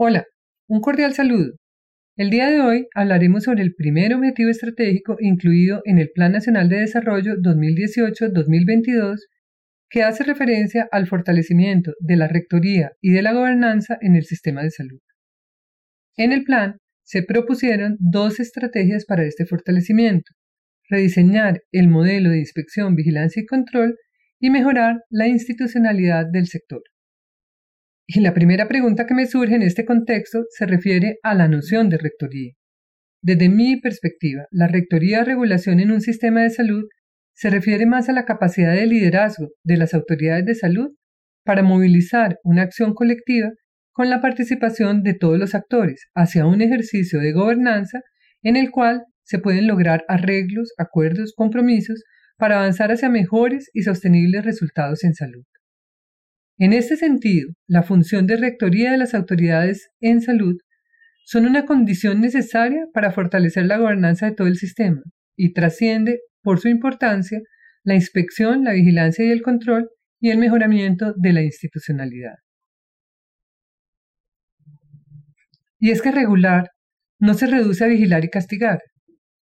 Hola, un cordial saludo. El día de hoy hablaremos sobre el primer objetivo estratégico incluido en el Plan Nacional de Desarrollo 2018-2022 que hace referencia al fortalecimiento de la rectoría y de la gobernanza en el sistema de salud. En el plan se propusieron dos estrategias para este fortalecimiento, rediseñar el modelo de inspección, vigilancia y control y mejorar la institucionalidad del sector. Y la primera pregunta que me surge en este contexto se refiere a la noción de rectoría. Desde mi perspectiva, la rectoría de regulación en un sistema de salud se refiere más a la capacidad de liderazgo de las autoridades de salud para movilizar una acción colectiva con la participación de todos los actores hacia un ejercicio de gobernanza en el cual se pueden lograr arreglos, acuerdos, compromisos para avanzar hacia mejores y sostenibles resultados en salud. En este sentido, la función de rectoría de las autoridades en salud son una condición necesaria para fortalecer la gobernanza de todo el sistema y trasciende, por su importancia, la inspección, la vigilancia y el control y el mejoramiento de la institucionalidad. Y es que regular no se reduce a vigilar y castigar.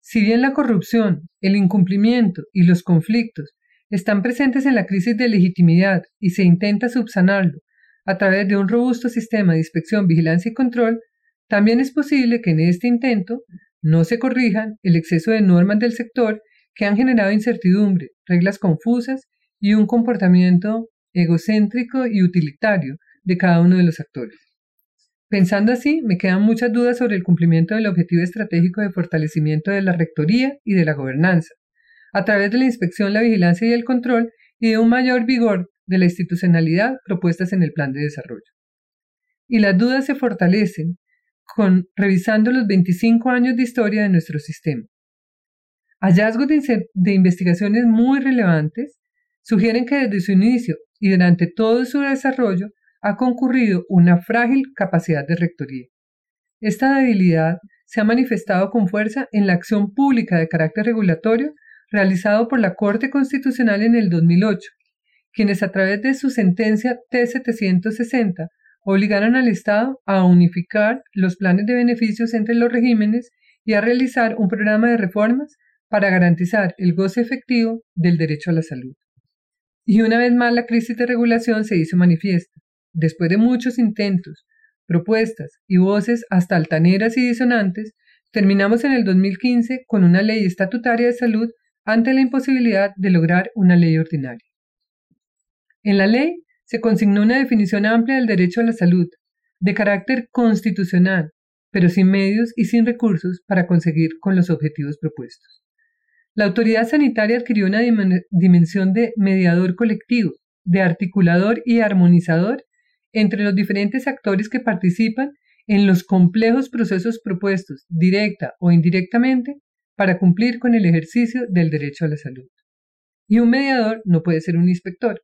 Si bien la corrupción, el incumplimiento y los conflictos están presentes en la crisis de legitimidad y se intenta subsanarlo a través de un robusto sistema de inspección, vigilancia y control, también es posible que en este intento no se corrijan el exceso de normas del sector que han generado incertidumbre, reglas confusas y un comportamiento egocéntrico y utilitario de cada uno de los actores. Pensando así, me quedan muchas dudas sobre el cumplimiento del objetivo estratégico de fortalecimiento de la rectoría y de la gobernanza, a través de la inspección, la vigilancia y el control y de un mayor vigor de la institucionalidad propuestas en el plan de desarrollo. Y las dudas se fortalecen con revisando los 25 años de historia de nuestro sistema. Hallazgos de, de investigaciones muy relevantes sugieren que desde su inicio y durante todo su desarrollo ha concurrido una frágil capacidad de rectoría. Esta debilidad se ha manifestado con fuerza en la acción pública de carácter regulatorio realizado por la Corte Constitucional en el 2008, quienes a través de su sentencia T-760 obligaron al Estado a unificar los planes de beneficios entre los regímenes y a realizar un programa de reformas para garantizar el goce efectivo del derecho a la salud. Y una vez más la crisis de regulación se hizo manifiesta. Después de muchos intentos, propuestas y voces hasta altaneras y disonantes, terminamos en el 2015 con una ley estatutaria de salud ante la imposibilidad de lograr una ley ordinaria. En la ley se consignó una definición amplia del derecho a la salud, de carácter constitucional, pero sin medios y sin recursos para conseguir con los objetivos propuestos. La autoridad sanitaria adquirió una dimensión de mediador colectivo, de articulador y armonizador entre los diferentes actores que participan en los complejos procesos propuestos, directa o indirectamente, para cumplir con el ejercicio del derecho a la salud. Y un mediador no puede ser un inspector.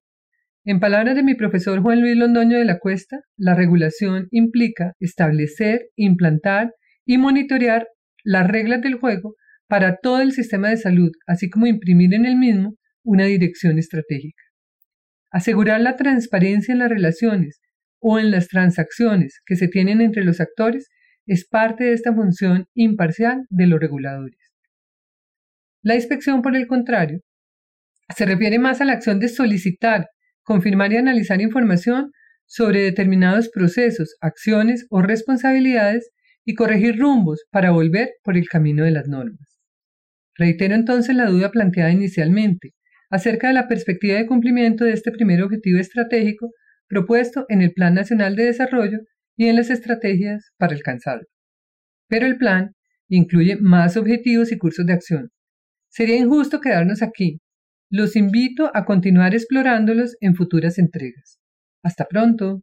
En palabras de mi profesor Juan Luis Londoño de la Cuesta, la regulación implica establecer, implantar y monitorear las reglas del juego para todo el sistema de salud, así como imprimir en el mismo una dirección estratégica. Asegurar la transparencia en las relaciones o en las transacciones que se tienen entre los actores es parte de esta función imparcial de los reguladores. La inspección, por el contrario, se refiere más a la acción de solicitar, confirmar y analizar información sobre determinados procesos, acciones o responsabilidades y corregir rumbos para volver por el camino de las normas. Reitero entonces la duda planteada inicialmente acerca de la perspectiva de cumplimiento de este primer objetivo estratégico propuesto en el Plan Nacional de Desarrollo y en las estrategias para alcanzarlo. Pero el plan incluye más objetivos y cursos de acción, Sería injusto quedarnos aquí. Los invito a continuar explorándolos en futuras entregas. Hasta pronto.